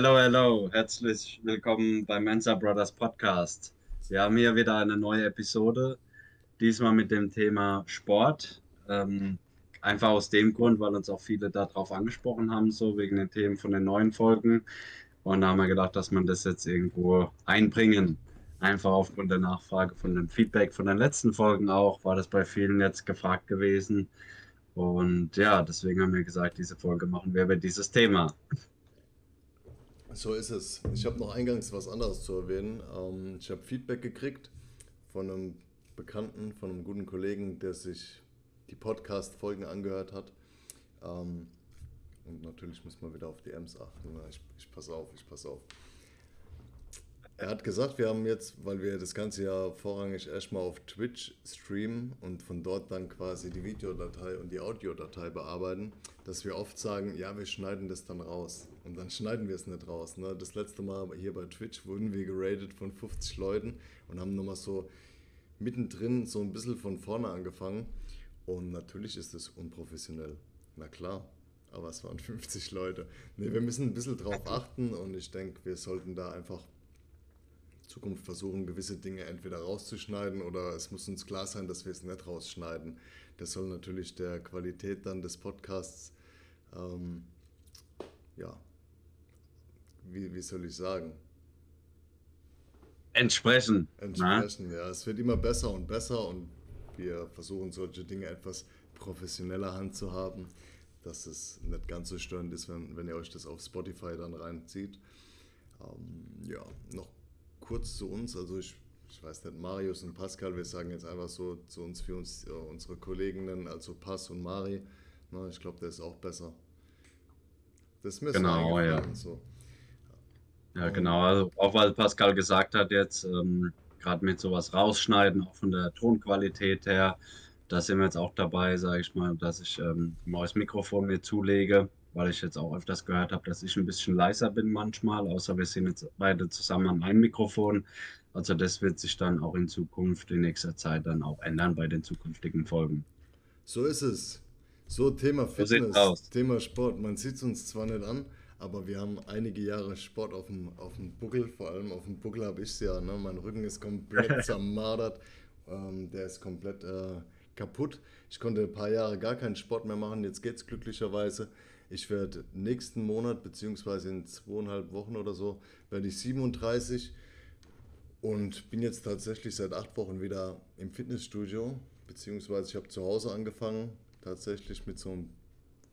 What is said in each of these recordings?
Hello, hello, herzlich willkommen beim Mensa Brothers Podcast. Wir haben hier wieder eine neue Episode, diesmal mit dem Thema Sport. Ähm, einfach aus dem Grund, weil uns auch viele darauf angesprochen haben, so wegen den Themen von den neuen Folgen. Und da haben wir gedacht, dass man das jetzt irgendwo einbringen. Einfach aufgrund der Nachfrage von dem Feedback von den letzten Folgen auch, war das bei vielen jetzt gefragt gewesen. Und ja, deswegen haben wir gesagt, diese Folge machen wir über dieses Thema. So ist es. Ich habe noch eingangs was anderes zu erwähnen. Ähm, ich habe Feedback gekriegt von einem Bekannten, von einem guten Kollegen, der sich die Podcast-Folgen angehört hat. Ähm, und natürlich muss man wieder auf die Ems achten. Ich, ich passe auf, ich passe auf. Er hat gesagt, wir haben jetzt, weil wir das ganze Jahr vorrangig erstmal auf Twitch streamen und von dort dann quasi die Videodatei und die Audiodatei bearbeiten, dass wir oft sagen, ja, wir schneiden das dann raus. Und dann schneiden wir es nicht raus. Ne? Das letzte Mal hier bei Twitch wurden wir geradet von 50 Leuten und haben nochmal so mittendrin so ein bisschen von vorne angefangen. Und natürlich ist das unprofessionell. Na klar, aber es waren 50 Leute. Ne, wir müssen ein bisschen drauf achten und ich denke, wir sollten da einfach Zukunft versuchen, gewisse Dinge entweder rauszuschneiden oder es muss uns klar sein, dass wir es nicht rausschneiden. Das soll natürlich der Qualität dann des Podcasts, ähm, ja, wie, wie soll ich sagen? Entsprechen. Entsprechen, na? ja. Es wird immer besser und besser und wir versuchen solche Dinge etwas professioneller handzuhaben, dass es nicht ganz so störend ist, wenn, wenn ihr euch das auf Spotify dann reinzieht. Ähm, ja, noch kurz zu uns. Also ich, ich weiß nicht, Marius und Pascal, wir sagen jetzt einfach so zu uns, für uns, äh, unsere Kolleginnen, also Pass und Mari. Na, ich glaube, der ist auch besser. Das mir genau, ja. So. Ja, genau. Also auch weil Pascal gesagt hat, jetzt ähm, gerade mit sowas rausschneiden, auch von der Tonqualität her, da sind wir jetzt auch dabei, sage ich mal, dass ich ähm, ein neues Mikrofon mir zulege weil ich jetzt auch öfters gehört habe, dass ich ein bisschen leiser bin manchmal, außer wir sind jetzt beide zusammen an einem Mikrofon. Also das wird sich dann auch in Zukunft, in nächster Zeit dann auch ändern bei den zukünftigen Folgen. So ist es. So Thema Fitness, so Thema Sport. Man sieht es uns zwar nicht an, aber wir haben einige Jahre Sport auf dem, auf dem Buckel, vor allem auf dem Buckel habe ich es ja. Ne? Mein Rücken ist komplett zermadert, ähm, der ist komplett äh, kaputt. Ich konnte ein paar Jahre gar keinen Sport mehr machen, jetzt geht es glücklicherweise. Ich werde nächsten Monat, beziehungsweise in zweieinhalb Wochen oder so, werde ich 37 und bin jetzt tatsächlich seit acht Wochen wieder im Fitnessstudio, beziehungsweise ich habe zu Hause angefangen, tatsächlich mit so einem,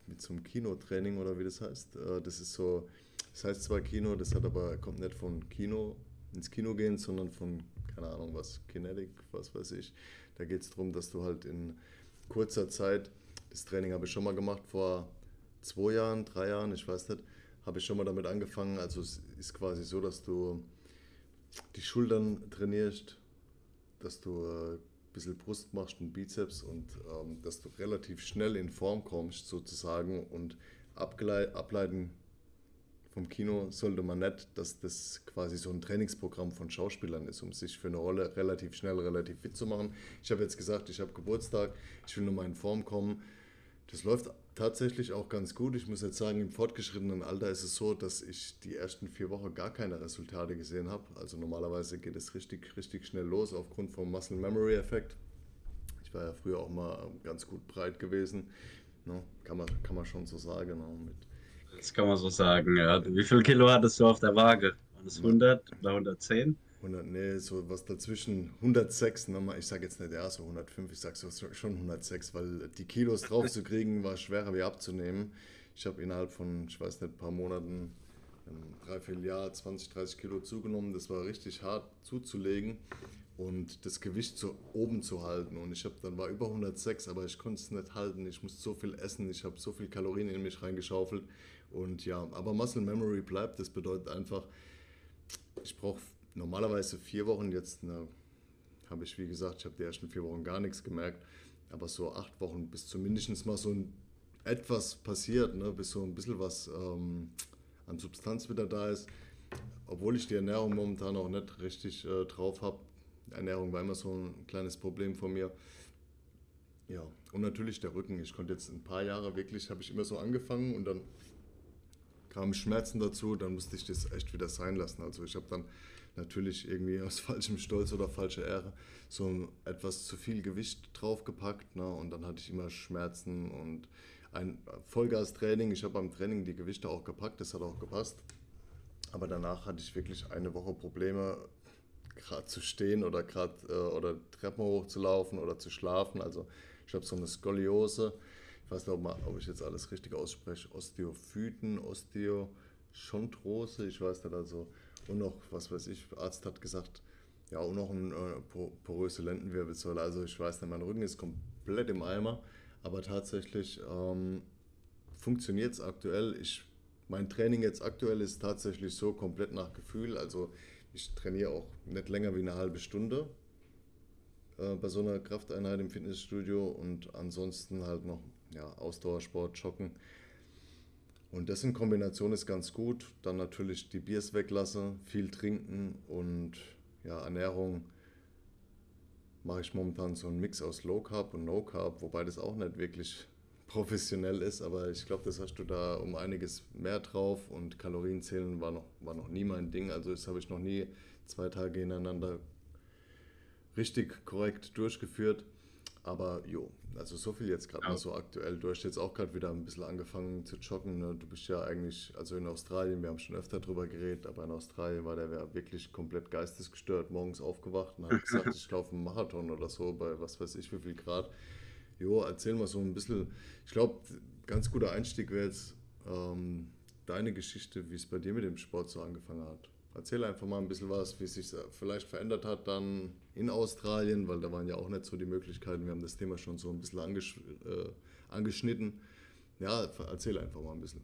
mit so einem Kinotraining oder wie das heißt. Äh, das ist so, das heißt zwar Kino, das hat aber, kommt nicht von Kino, ins Kino gehen, sondern von, keine Ahnung was, Kinetic, was weiß ich. Da geht es darum, dass du halt in kurzer Zeit, das Training habe ich schon mal gemacht vor zwei Jahren, drei Jahren, ich weiß nicht, habe ich schon mal damit angefangen. Also es ist quasi so, dass du die Schultern trainierst, dass du ein bisschen Brust machst und Bizeps und ähm, dass du relativ schnell in Form kommst sozusagen und ableiten vom Kino sollte man nicht, dass das quasi so ein Trainingsprogramm von Schauspielern ist, um sich für eine Rolle relativ schnell, relativ fit zu machen. Ich habe jetzt gesagt, ich habe Geburtstag, ich will nur mal in Form kommen. Das läuft tatsächlich auch ganz gut. Ich muss jetzt sagen, im fortgeschrittenen Alter ist es so, dass ich die ersten vier Wochen gar keine Resultate gesehen habe. Also normalerweise geht es richtig, richtig schnell los aufgrund vom Muscle Memory Effekt. Ich war ja früher auch mal ganz gut breit gewesen. No, kann, man, kann man schon so sagen. Mit das kann man so sagen, ja. Wie viel Kilo hattest du auf der Waage? War das 100 oder 110? 100, nee, so was dazwischen, 106, nochmal, ich sage jetzt nicht ja, so 105, ich sage so schon 106, weil die Kilos drauf zu kriegen war schwerer wie abzunehmen. Ich habe innerhalb von, ich weiß nicht, ein paar Monaten, ein Dreivierteljahr 20, 30 Kilo zugenommen. Das war richtig hart zuzulegen und das Gewicht so oben zu halten. Und ich habe dann war über 106, aber ich konnte es nicht halten. Ich musste so viel essen, ich habe so viel Kalorien in mich reingeschaufelt. Und ja, aber Muscle Memory bleibt. Das bedeutet einfach, ich brauche normalerweise vier Wochen, jetzt habe ich, wie gesagt, ich habe die ersten vier Wochen gar nichts gemerkt, aber so acht Wochen, bis zumindest mal so ein, etwas passiert, ne, bis so ein bisschen was ähm, an Substanz wieder da ist. Obwohl ich die Ernährung momentan auch nicht richtig äh, drauf habe. Ernährung war immer so ein kleines Problem von mir. Ja, und natürlich der Rücken. Ich konnte jetzt ein paar Jahre wirklich, habe ich immer so angefangen und dann kamen Schmerzen dazu, dann musste ich das echt wieder sein lassen. Also ich habe dann natürlich irgendwie aus falschem Stolz oder falscher Ehre so etwas zu viel Gewicht draufgepackt. Ne? Und dann hatte ich immer Schmerzen und ein Vollgas-Training. Ich habe beim Training die Gewichte auch gepackt, das hat auch gepasst. Aber danach hatte ich wirklich eine Woche Probleme, gerade zu stehen oder gerade äh, oder Treppen hochzulaufen oder zu schlafen. Also ich habe so eine Skoliose. Ich weiß nicht, ob, ich jetzt alles richtig ausspreche. Osteophyten, Osteochondrose, ich weiß nicht, also und noch, was weiß ich, Arzt hat gesagt, ja, und noch eine äh, poröse Lendenwirbelsäule. Also ich weiß nicht, mein Rücken ist komplett im Eimer, aber tatsächlich ähm, funktioniert es aktuell. Ich, mein Training jetzt aktuell ist tatsächlich so komplett nach Gefühl. Also ich trainiere auch nicht länger wie eine halbe Stunde äh, bei so einer Krafteinheit im Fitnessstudio und ansonsten halt noch ja, Ausdauersport, Joggen. Und das in Kombination ist ganz gut. Dann natürlich die Biers weglassen, viel trinken und ja, Ernährung mache ich momentan so einen Mix aus Low Carb und No Carb, wobei das auch nicht wirklich professionell ist, aber ich glaube, das hast du da um einiges mehr drauf und Kalorien zählen war noch, war noch nie mein Ding. Also das habe ich noch nie zwei Tage hintereinander richtig korrekt durchgeführt. Aber jo, also so viel jetzt gerade ja. mal so aktuell. Du hast jetzt auch gerade wieder ein bisschen angefangen zu joggen. Ne? Du bist ja eigentlich, also in Australien, wir haben schon öfter drüber geredet, aber in Australien war der wirklich komplett geistesgestört, morgens aufgewacht und hat gesagt, ich laufe einen Marathon oder so bei was weiß ich wie viel Grad. Jo, erzähl mal so ein bisschen. Ich glaube, ganz guter Einstieg wäre jetzt ähm, deine Geschichte, wie es bei dir mit dem Sport so angefangen hat. Erzähl einfach mal ein bisschen was, wie es sich vielleicht verändert hat dann in Australien, weil da waren ja auch nicht so die Möglichkeiten. Wir haben das Thema schon so ein bisschen äh, angeschnitten. Ja, erzähl einfach mal ein bisschen.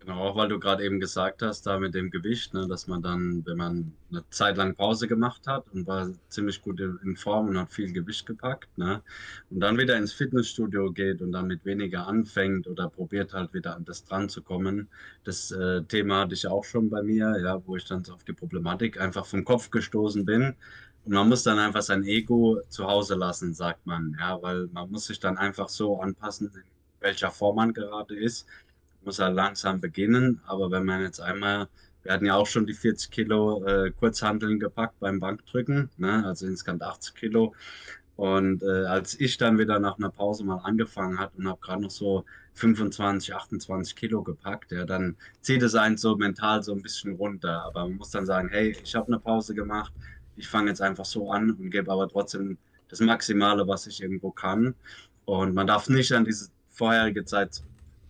Genau, auch weil du gerade eben gesagt hast, da mit dem Gewicht, ne, dass man dann, wenn man eine Zeit lang Pause gemacht hat und war ziemlich gut in Form und hat viel Gewicht gepackt, ne, und dann wieder ins Fitnessstudio geht und dann mit weniger anfängt oder probiert halt wieder an das dran zu kommen. Das äh, Thema hatte ich auch schon bei mir, ja, wo ich dann so auf die Problematik einfach vom Kopf gestoßen bin. Und man muss dann einfach sein Ego zu Hause lassen, sagt man, ja, weil man muss sich dann einfach so anpassen, in welcher Form man gerade ist muss er langsam beginnen. Aber wenn man jetzt einmal, wir hatten ja auch schon die 40 Kilo äh, Kurzhanteln gepackt beim Bankdrücken, ne? also insgesamt 80 Kilo. Und äh, als ich dann wieder nach einer Pause mal angefangen hat und habe gerade noch so 25, 28 Kilo gepackt, ja, dann zieht es einen so mental so ein bisschen runter. Aber man muss dann sagen, hey, ich habe eine Pause gemacht, ich fange jetzt einfach so an und gebe aber trotzdem das Maximale, was ich irgendwo kann. Und man darf nicht an diese vorherige Zeit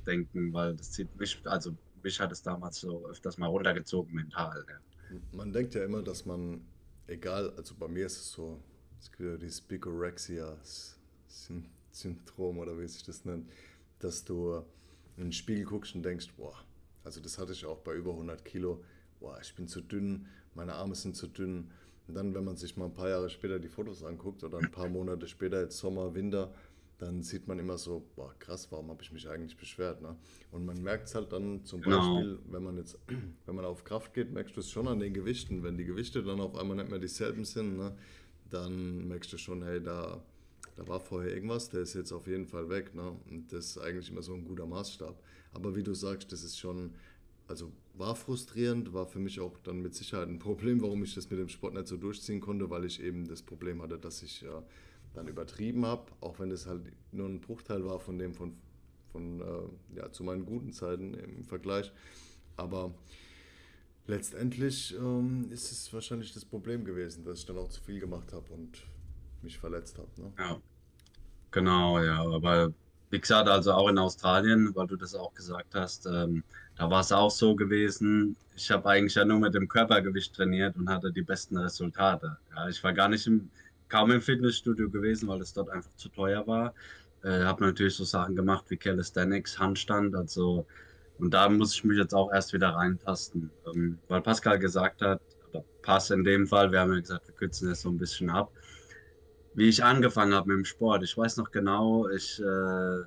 denken, weil das zieht mich, also mich hat es damals so öfters mal runtergezogen mental. Ja. Man denkt ja immer, dass man, egal, also bei mir ist es so, es gibt ja dieses Bigorexia-Syndrom oder wie sich das nennt, dass du in den Spiegel guckst und denkst, boah, also das hatte ich auch bei über 100 Kilo, boah, ich bin zu dünn, meine Arme sind zu dünn. Und dann, wenn man sich mal ein paar Jahre später die Fotos anguckt oder ein paar Monate später, jetzt Sommer, Winter, dann sieht man immer so, boah, krass, warum habe ich mich eigentlich beschwert? Ne? Und man merkt es halt dann zum genau. Beispiel, wenn man jetzt, wenn man auf Kraft geht, merkst du es schon an den Gewichten. Wenn die Gewichte dann auf einmal nicht mehr dieselben sind, ne, dann merkst du schon, hey, da, da war vorher irgendwas, der ist jetzt auf jeden Fall weg. Ne? Und das ist eigentlich immer so ein guter Maßstab. Aber wie du sagst, das ist schon, also war frustrierend, war für mich auch dann mit Sicherheit ein Problem, warum ich das mit dem Sport nicht so durchziehen konnte, weil ich eben das Problem hatte, dass ich ja dann übertrieben habe, auch wenn es halt nur ein Bruchteil war von dem von, von äh, ja, zu meinen guten Zeiten im Vergleich. Aber letztendlich ähm, ist es wahrscheinlich das Problem gewesen, dass ich dann auch zu viel gemacht habe und mich verletzt habe. Ne? Ja, genau, ja. Aber wie gesagt, also auch in Australien, weil du das auch gesagt hast, ähm, da war es auch so gewesen. Ich habe eigentlich ja nur mit dem Körpergewicht trainiert und hatte die besten Resultate. Ja, ich war gar nicht im, kaum im Fitnessstudio gewesen, weil es dort einfach zu teuer war. Äh, habe natürlich so Sachen gemacht wie Calisthenics, Handstand, also und da muss ich mich jetzt auch erst wieder reintasten, ähm, weil Pascal gesagt hat, oder Pass in dem Fall, wir haben ja gesagt, wir kürzen das so ein bisschen ab, wie ich angefangen habe mit dem Sport. Ich weiß noch genau, ich äh,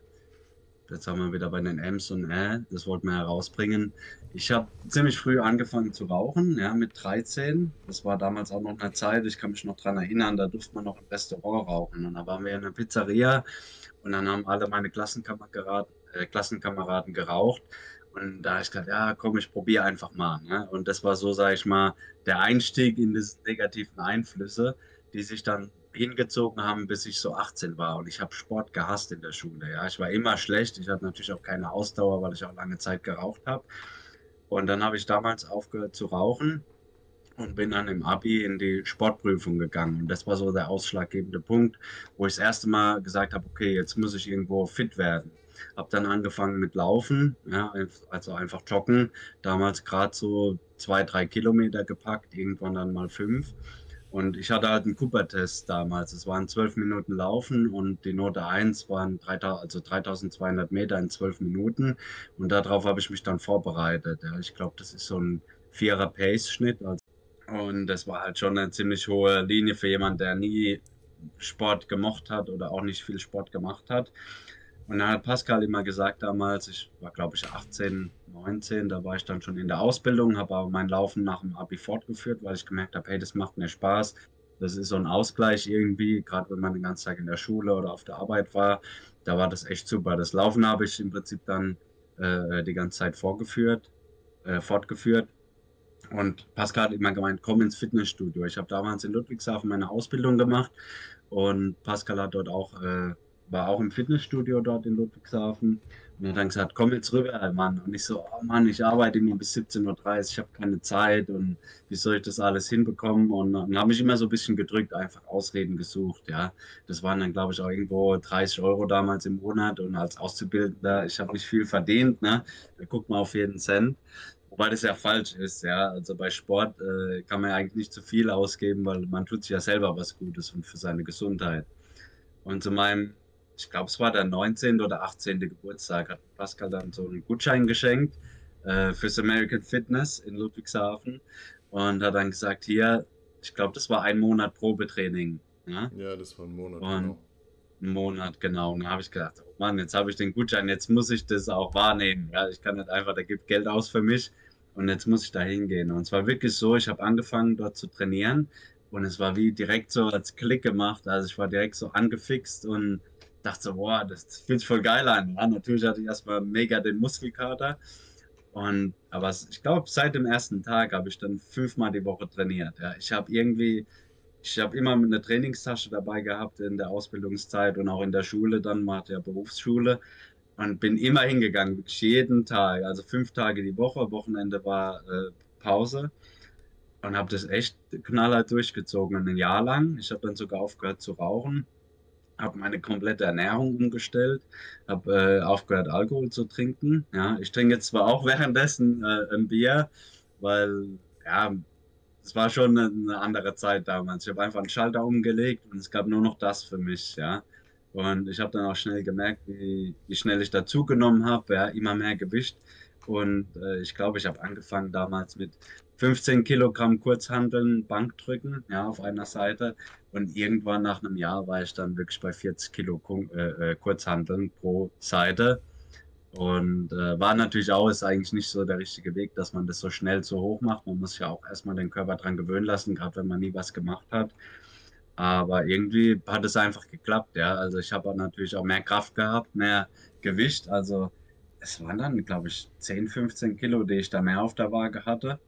Jetzt haben wir wieder bei den M's und Ä, das wollten wir herausbringen. Ich habe ziemlich früh angefangen zu rauchen, ja, mit 13. Das war damals auch noch eine Zeit, ich kann mich noch daran erinnern, da durfte man noch im Restaurant rauchen. Und da waren wir in einer Pizzeria und dann haben alle meine Klassenkameraden, äh, Klassenkameraden geraucht. Und da habe ich gesagt, ja, komm, ich probiere einfach mal. Ne? Und das war so, sage ich mal, der Einstieg in diese negativen Einflüsse, die sich dann hingezogen haben, bis ich so 18 war. Und ich habe Sport gehasst in der Schule. Ja, ich war immer schlecht. Ich hatte natürlich auch keine Ausdauer, weil ich auch lange Zeit geraucht habe. Und dann habe ich damals aufgehört zu rauchen und bin dann im Abi in die Sportprüfung gegangen. Und das war so der ausschlaggebende Punkt, wo ich das erste Mal gesagt habe, okay, jetzt muss ich irgendwo fit werden. Habe dann angefangen mit Laufen, ja, also einfach joggen. Damals gerade so zwei, drei Kilometer gepackt, irgendwann dann mal fünf. Und ich hatte halt einen Cooper-Test damals. Es waren zwölf Minuten Laufen und die Note 1 waren 3000, also 3200 Meter in zwölf Minuten. Und darauf habe ich mich dann vorbereitet. Ja, ich glaube, das ist so ein vierer Pace-Schnitt. Also und das war halt schon eine ziemlich hohe Linie für jemanden, der nie Sport gemocht hat oder auch nicht viel Sport gemacht hat. Und dann hat Pascal immer gesagt damals, ich war glaube ich 18, 19, da war ich dann schon in der Ausbildung, habe aber mein Laufen nach dem Abi fortgeführt, weil ich gemerkt habe, hey, das macht mir Spaß. Das ist so ein Ausgleich irgendwie, gerade wenn man den ganzen Tag in der Schule oder auf der Arbeit war. Da war das echt super. Das Laufen habe ich im Prinzip dann äh, die ganze Zeit vorgeführt, äh, fortgeführt. Und Pascal hat immer gemeint, komm ins Fitnessstudio. Ich habe damals in Ludwigshafen meine Ausbildung gemacht und Pascal hat dort auch äh, war auch im Fitnessstudio dort in Ludwigshafen und hat dann gesagt, komm jetzt rüber, Mann. Und ich so, oh Mann, ich arbeite immer bis 17.30 Uhr, ich habe keine Zeit und wie soll ich das alles hinbekommen? Und dann habe ich immer so ein bisschen gedrückt, einfach Ausreden gesucht, ja. Das waren dann, glaube ich, auch irgendwo 30 Euro damals im Monat und als Auszubildender, ich habe nicht viel verdient, ne. Da guckt man auf jeden Cent. Wobei das ja falsch ist, ja. Also bei Sport äh, kann man ja eigentlich nicht zu viel ausgeben, weil man tut sich ja selber was Gutes und für seine Gesundheit. Und zu meinem ich glaube, es war der 19. oder 18. Geburtstag, hat Pascal dann so einen Gutschein geschenkt äh, fürs American Fitness in Ludwigshafen und hat dann gesagt, hier, ich glaube, das war ein Monat Probetraining. Ja, ja das war ein Monat. Und genau. Ein Monat, genau. Und da habe ich gedacht, oh Mann, jetzt habe ich den Gutschein, jetzt muss ich das auch wahrnehmen. Ja, ich kann nicht einfach, der gibt Geld aus für mich und jetzt muss ich da hingehen. Und es war wirklich so, ich habe angefangen dort zu trainieren und es war wie direkt so als Klick gemacht. Also ich war direkt so angefixt und dachte so, boah, das fühlt sich voll geil an. Ja, natürlich hatte ich erstmal mega den Muskelkater. Und, aber ich glaube, seit dem ersten Tag habe ich dann fünfmal die Woche trainiert. Ja. Ich habe irgendwie, ich habe immer eine Trainingstasche dabei gehabt in der Ausbildungszeit und auch in der Schule, dann mal der Berufsschule und bin immer hingegangen, wirklich jeden Tag, also fünf Tage die Woche. Wochenende war äh, Pause und habe das echt knallhart durchgezogen, ein Jahr lang. Ich habe dann sogar aufgehört zu rauchen habe meine komplette Ernährung umgestellt, habe äh, aufgehört, Alkohol zu trinken. Ja, ich trinke jetzt zwar auch währenddessen äh, ein Bier, weil ja, es war schon eine, andere Zeit damals. Ich habe einfach einen Schalter umgelegt und es gab nur noch das für mich. Ja, und ich habe dann auch schnell gemerkt, wie, wie schnell ich dazugenommen habe, ja, immer mehr Gewicht. Und äh, ich glaube, ich habe angefangen damals mit 15 Kilogramm Kurzhandeln, Bankdrücken, ja, auf einer Seite. Und irgendwann nach einem Jahr war ich dann wirklich bei 40 Kilo äh, äh, Kurzhandeln pro Seite. Und äh, war natürlich auch, ist eigentlich nicht so der richtige Weg, dass man das so schnell so hoch macht. Man muss ja auch erstmal den Körper dran gewöhnen lassen, gerade wenn man nie was gemacht hat. Aber irgendwie hat es einfach geklappt, ja. Also ich habe natürlich auch mehr Kraft gehabt, mehr Gewicht. Also es waren dann, glaube ich, 10, 15 Kilo, die ich da mehr auf der Waage hatte.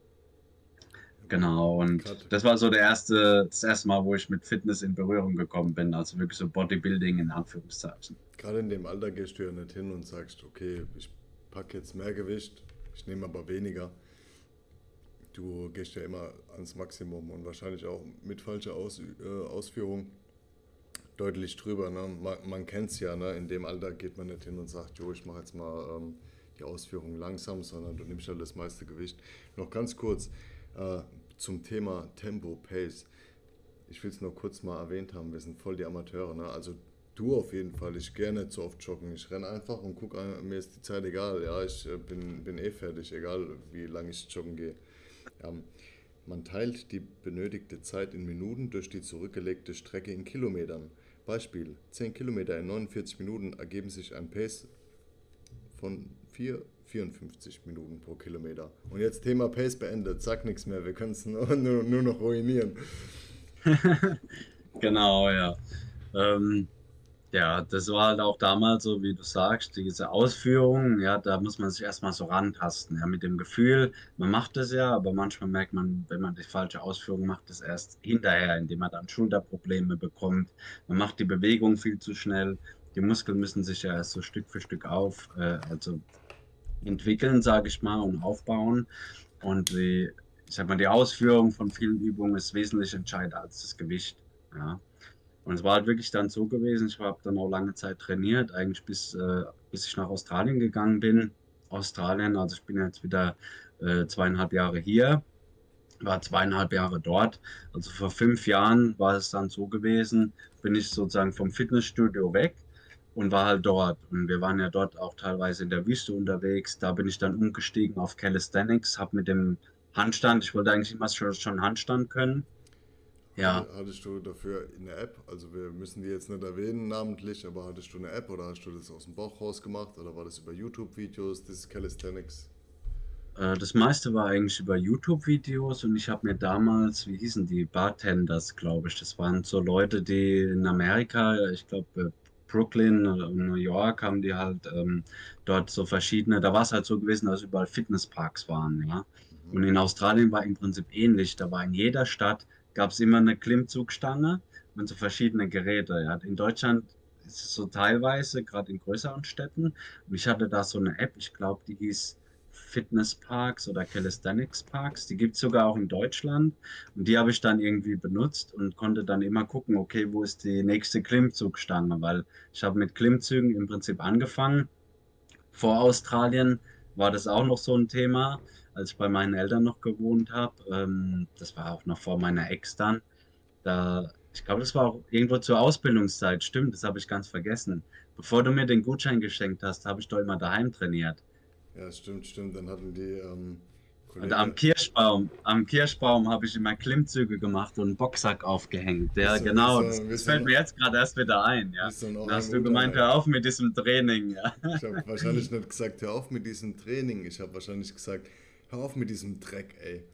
Genau, und das war so der erste, das erste Mal, wo ich mit Fitness in Berührung gekommen bin, also wirklich so Bodybuilding in Anführungszeichen. Gerade in dem Alter gehst du ja nicht hin und sagst, okay, ich packe jetzt mehr Gewicht, ich nehme aber weniger. Du gehst ja immer ans Maximum und wahrscheinlich auch mit falscher Aus, äh, Ausführung deutlich drüber. Ne? Man, man kennt es ja, ne? in dem Alter geht man nicht hin und sagt, jo, ich mache jetzt mal ähm, die Ausführung langsam, sondern du nimmst halt das meiste Gewicht. Noch ganz kurz, äh, zum Thema Tempo, Pace. Ich will es nur kurz mal erwähnt haben, wir sind voll die Amateure. Ne? Also du auf jeden Fall, ich nicht so oft joggen. Ich renne einfach und gucke, mir ist die Zeit egal. Ja, ich äh, bin, bin eh fertig, egal wie lange ich joggen gehe. Ähm, man teilt die benötigte Zeit in Minuten durch die zurückgelegte Strecke in Kilometern. Beispiel: 10 Kilometer in 49 Minuten ergeben sich ein Pace von 4 54 Minuten pro Kilometer. Und jetzt Thema Pace beendet, sag nichts mehr, wir können es nur, nur, nur, noch ruinieren. genau, ja. Ähm, Ja, das war halt auch damals so, wie du sagst, diese Ausführung, ja, da muss man sich erstmal so rantasten, ja, mit dem Gefühl, man macht das ja, aber manchmal merkt man, wenn man die falsche Ausführung macht, das erst hinterher, indem man dann Schulterprobleme bekommt. Man macht die Bewegung viel zu schnell. Die Muskeln müssen sich ja erst so Stück für Stück auf, äh, also entwickeln, sage ich mal, und aufbauen. Und die, ich sag mal, die Ausführung von vielen Übungen ist wesentlich entscheidender als das Gewicht. Ja. Und es war halt wirklich dann so gewesen, ich habe dann auch lange Zeit trainiert, eigentlich bis, äh, bis ich nach Australien gegangen bin. Australien, also ich bin jetzt wieder äh, zweieinhalb Jahre hier, war zweieinhalb Jahre dort. Also vor fünf Jahren war es dann so gewesen, bin ich sozusagen vom Fitnessstudio weg und war halt dort. Und wir waren ja dort auch teilweise in der Wüste unterwegs. Da bin ich dann umgestiegen auf Calisthenics, habe mit dem Handstand, ich wollte eigentlich immer schon, schon Handstand können ja. Hattest du dafür eine App? Also wir müssen die jetzt nicht erwähnen namentlich, aber hattest du eine App oder hast du das aus dem Bauch raus gemacht oder war das über YouTube-Videos, das Calisthenics? Äh, das meiste war eigentlich über YouTube-Videos und ich habe mir damals, wie hießen die, Bartenders, glaube ich, das waren so Leute, die in Amerika, ich glaube äh, Brooklyn oder New York haben die halt ähm, dort so verschiedene, da war es halt so gewesen, dass überall Fitnessparks waren, ja. Mhm. Und in Australien war im Prinzip ähnlich, da war in jeder Stadt gab es immer eine Klimmzugstange und so verschiedene Geräte. Ja. In Deutschland ist es so teilweise, gerade in größeren Städten. Und ich hatte da so eine App, ich glaube, die hieß Fitnessparks oder Calisthenics Parks. Die gibt es sogar auch in Deutschland. Und die habe ich dann irgendwie benutzt und konnte dann immer gucken, okay, wo ist die nächste Klimmzugstange? Weil ich habe mit Klimmzügen im Prinzip angefangen. Vor Australien war das auch noch so ein Thema als ich bei meinen Eltern noch gewohnt habe. Ähm, das war auch noch vor meiner Ex dann. Da, ich glaube, das war auch irgendwo zur Ausbildungszeit. Stimmt, das habe ich ganz vergessen. Bevor du mir den Gutschein geschenkt hast, habe ich doch immer daheim trainiert. Ja, stimmt, stimmt. Dann hatten die ähm, und am Kirschbaum, am Kirschbaum habe ich immer Klimmzüge gemacht und einen Boxsack aufgehängt. Ja, so, genau. So, das, das fällt mir jetzt gerade erst wieder ein. Ja. Da hast du gemeint, hör auf mit diesem Training. Ja. Ich habe wahrscheinlich nicht gesagt, hör auf mit diesem Training. Ich habe wahrscheinlich gesagt, hör auf mit diesem Dreck, ey.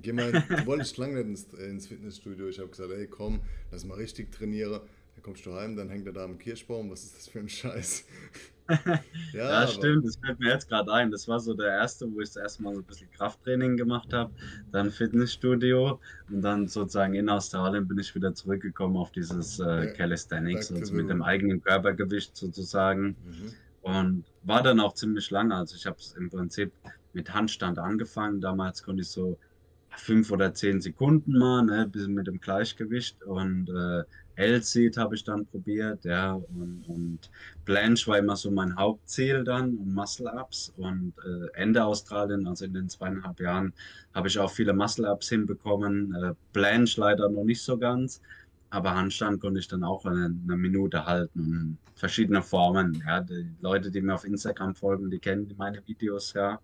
Geh mal, du wolltest lange nicht ins, ins Fitnessstudio. Ich habe gesagt, ey, komm, lass mal richtig trainieren. Dann kommst du heim, dann hängt er da am Kirschbaum. Was ist das für ein Scheiß? ja, ja stimmt, das fällt mir jetzt gerade ein. Das war so der erste, wo ich das erste Mal so ein bisschen Krafttraining gemacht habe, dann Fitnessstudio und dann sozusagen in Australien bin ich wieder zurückgekommen auf dieses äh, Calisthenics, also mit dem eigenen Körpergewicht sozusagen. Mhm. Und war dann auch ziemlich lange. Also ich habe es im Prinzip mit Handstand angefangen. Damals konnte ich so fünf oder zehn Sekunden mal, ne, bis mit dem Gleichgewicht. Und äh, L-Seat habe ich dann probiert, ja. Und, und Blanche war immer so mein Hauptziel dann und Muscle-Ups. Und äh, Ende Australien, also in den zweieinhalb Jahren, habe ich auch viele Muscle-Ups hinbekommen. Äh, Blanche leider noch nicht so ganz. Aber Handstand konnte ich dann auch eine, eine Minute halten. Verschiedene Formen. Ja, die Leute, die mir auf Instagram folgen, die kennen meine Videos ja.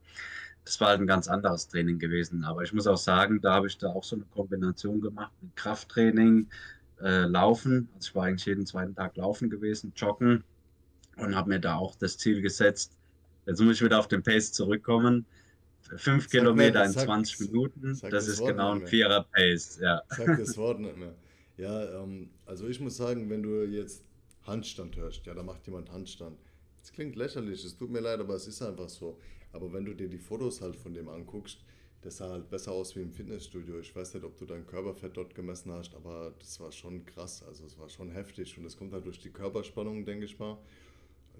Das war halt ein ganz anderes Training gewesen. Aber ich muss auch sagen, da habe ich da auch so eine Kombination gemacht mit Krafttraining, äh, Laufen. Also ich war eigentlich jeden zweiten Tag laufen gewesen, joggen und habe mir da auch das Ziel gesetzt. Jetzt muss ich wieder auf den Pace zurückkommen. Fünf sag Kilometer mir, in 20 Minuten, das ist Wort genau ein vierer Pace. Ja. Sag das Wort nicht mehr. Ja, ähm, also ich muss sagen, wenn du jetzt Handstand hörst, ja, da macht jemand Handstand. Das klingt lächerlich, es tut mir leid, aber es ist einfach so. Aber wenn du dir die Fotos halt von dem anguckst, das sah halt besser aus wie im Fitnessstudio. Ich weiß nicht, ob du dein Körperfett dort gemessen hast, aber das war schon krass. Also es war schon heftig und das kommt halt durch die Körperspannung, denke ich mal.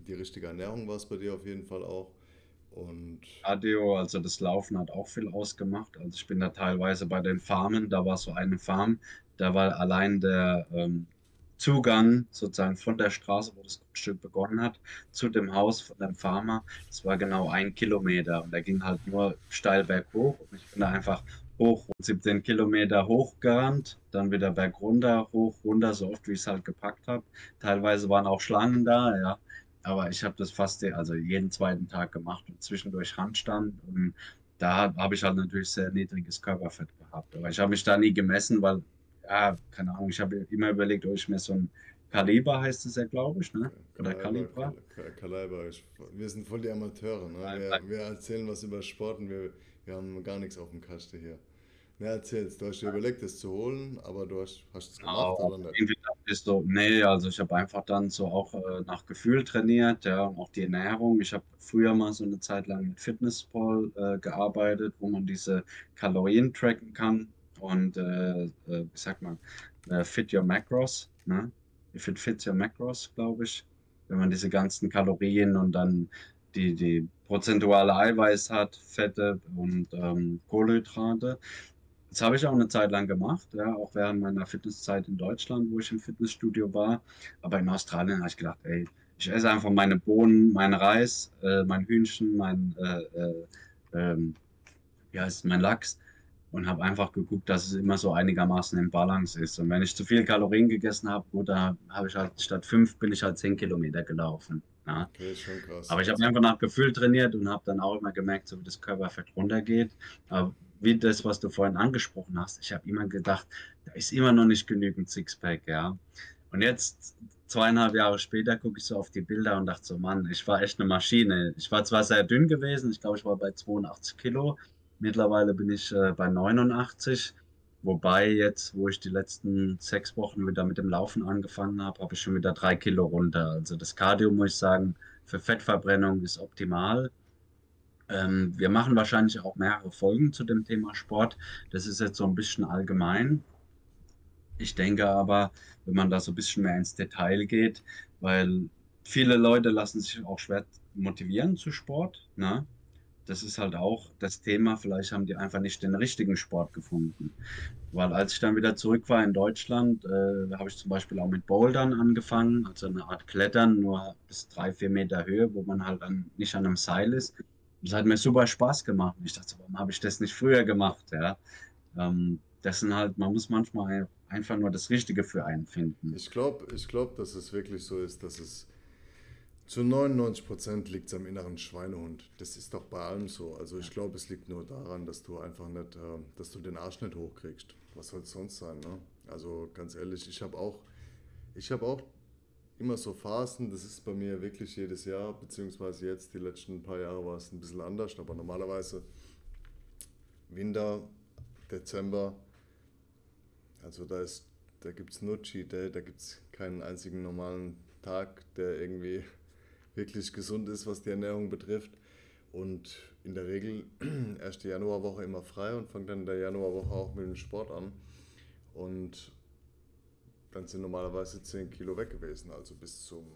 Die richtige Ernährung war es bei dir auf jeden Fall auch. Und Cardio, also das Laufen hat auch viel ausgemacht. Also ich bin da teilweise bei den Farmen, da war so eine Farm, da war allein der ähm, Zugang sozusagen von der Straße, wo das Grundstück begonnen hat, zu dem Haus von dem Farmer. Das war genau ein Kilometer und der ging halt nur steil berghoch und ich bin da einfach hoch, 17 Kilometer hochgerannt, dann wieder berg runter, hoch, runter, so oft wie ich es halt gepackt habe. Teilweise waren auch Schlangen da, ja. Aber ich habe das fast also jeden zweiten Tag gemacht und zwischendurch Handstand und da habe ich halt natürlich sehr niedriges Körperfett gehabt. Aber ich habe mich da nie gemessen, weil ja, keine Ahnung, ich habe immer überlegt, ob ich mir so ein Kaliber heißt es ja, glaube ich, ne? Oder Kalibra? Kaliber. Wir sind voll die Amateure, ne? Wir, wir, erzählen was über Sport und wir, wir haben gar nichts auf dem Kasten hier. Ne, erzähl's. Du hast dir überlegt, das zu holen, aber du hast, hast es gemacht, oh, oder nicht? bist du, nee, also ich habe einfach dann so auch äh, nach Gefühl trainiert, ja, und auch die Ernährung. Ich habe früher mal so eine Zeit lang mit Fitnesspal äh, gearbeitet, wo man diese Kalorien tracken kann und äh, äh, wie sagt man, äh, fit your macros, ne? If it fits your macros, glaube ich. Wenn man diese ganzen Kalorien und dann die, die prozentuale Eiweiß hat, Fette und ähm, Kohlenhydrate. Das habe ich auch eine Zeit lang gemacht, ja, auch während meiner Fitnesszeit in Deutschland, wo ich im Fitnessstudio war. Aber in Australien habe ich gedacht, ey, ich esse einfach meine Bohnen, meinen Reis, äh, mein Hühnchen, mein, äh, äh, ähm, wie heißt mein Lachs und habe einfach geguckt, dass es immer so einigermaßen im Balance ist. Und wenn ich zu viel Kalorien gegessen habe, gut, da habe ich halt statt fünf bin ich halt zehn Kilometer gelaufen. Ja. Okay. Aber ich habe einfach nach Gefühl trainiert und habe dann auch immer gemerkt, so wie das Körperfett runtergeht. Aber wie das, was du vorhin angesprochen hast, ich habe immer gedacht, da ist immer noch nicht genügend Sixpack, ja. Und jetzt, zweieinhalb Jahre später, gucke ich so auf die Bilder und dachte so, Mann, ich war echt eine Maschine. Ich war zwar sehr dünn gewesen, ich glaube, ich war bei 82 Kilo. Mittlerweile bin ich äh, bei 89. Wobei jetzt, wo ich die letzten sechs Wochen wieder mit dem Laufen angefangen habe, habe ich schon wieder drei Kilo runter. Also das Cardio, muss ich sagen, für Fettverbrennung ist optimal. Ähm, wir machen wahrscheinlich auch mehrere Folgen zu dem Thema Sport. Das ist jetzt so ein bisschen allgemein. Ich denke aber, wenn man da so ein bisschen mehr ins Detail geht, weil viele Leute lassen sich auch schwer motivieren zu Sport. Ne? Das ist halt auch das Thema. Vielleicht haben die einfach nicht den richtigen Sport gefunden. Weil als ich dann wieder zurück war in Deutschland, äh, habe ich zum Beispiel auch mit Bouldern angefangen, also eine Art Klettern, nur bis drei, vier Meter Höhe, wo man halt dann nicht an einem Seil ist. Das hat mir super Spaß gemacht. Ich dachte, warum habe ich das nicht früher gemacht? Ja? Ähm, das sind halt, man muss manchmal einfach nur das Richtige für einen finden. Ich glaube, ich glaub, dass es wirklich so ist, dass es zu 99 Prozent liegt es am inneren Schweinehund. Das ist doch bei allem so. Also ich glaube, es liegt nur daran, dass du einfach nicht, äh, dass du den Arsch nicht hochkriegst. Was soll es sonst sein? Ne? Also ganz ehrlich, ich habe auch, ich habe auch immer so Phasen, das ist bei mir wirklich jedes Jahr, beziehungsweise jetzt die letzten paar Jahre war es ein bisschen anders, aber normalerweise Winter, Dezember, also da, da gibt es nur Cheat Day, da gibt es keinen einzigen normalen Tag, der irgendwie wirklich gesund ist, was die Ernährung betrifft. Und in der Regel erste Januarwoche immer frei und fange dann in der Januarwoche auch mit dem Sport an. Und dann sind normalerweise 10 Kilo weg gewesen, also bis zum,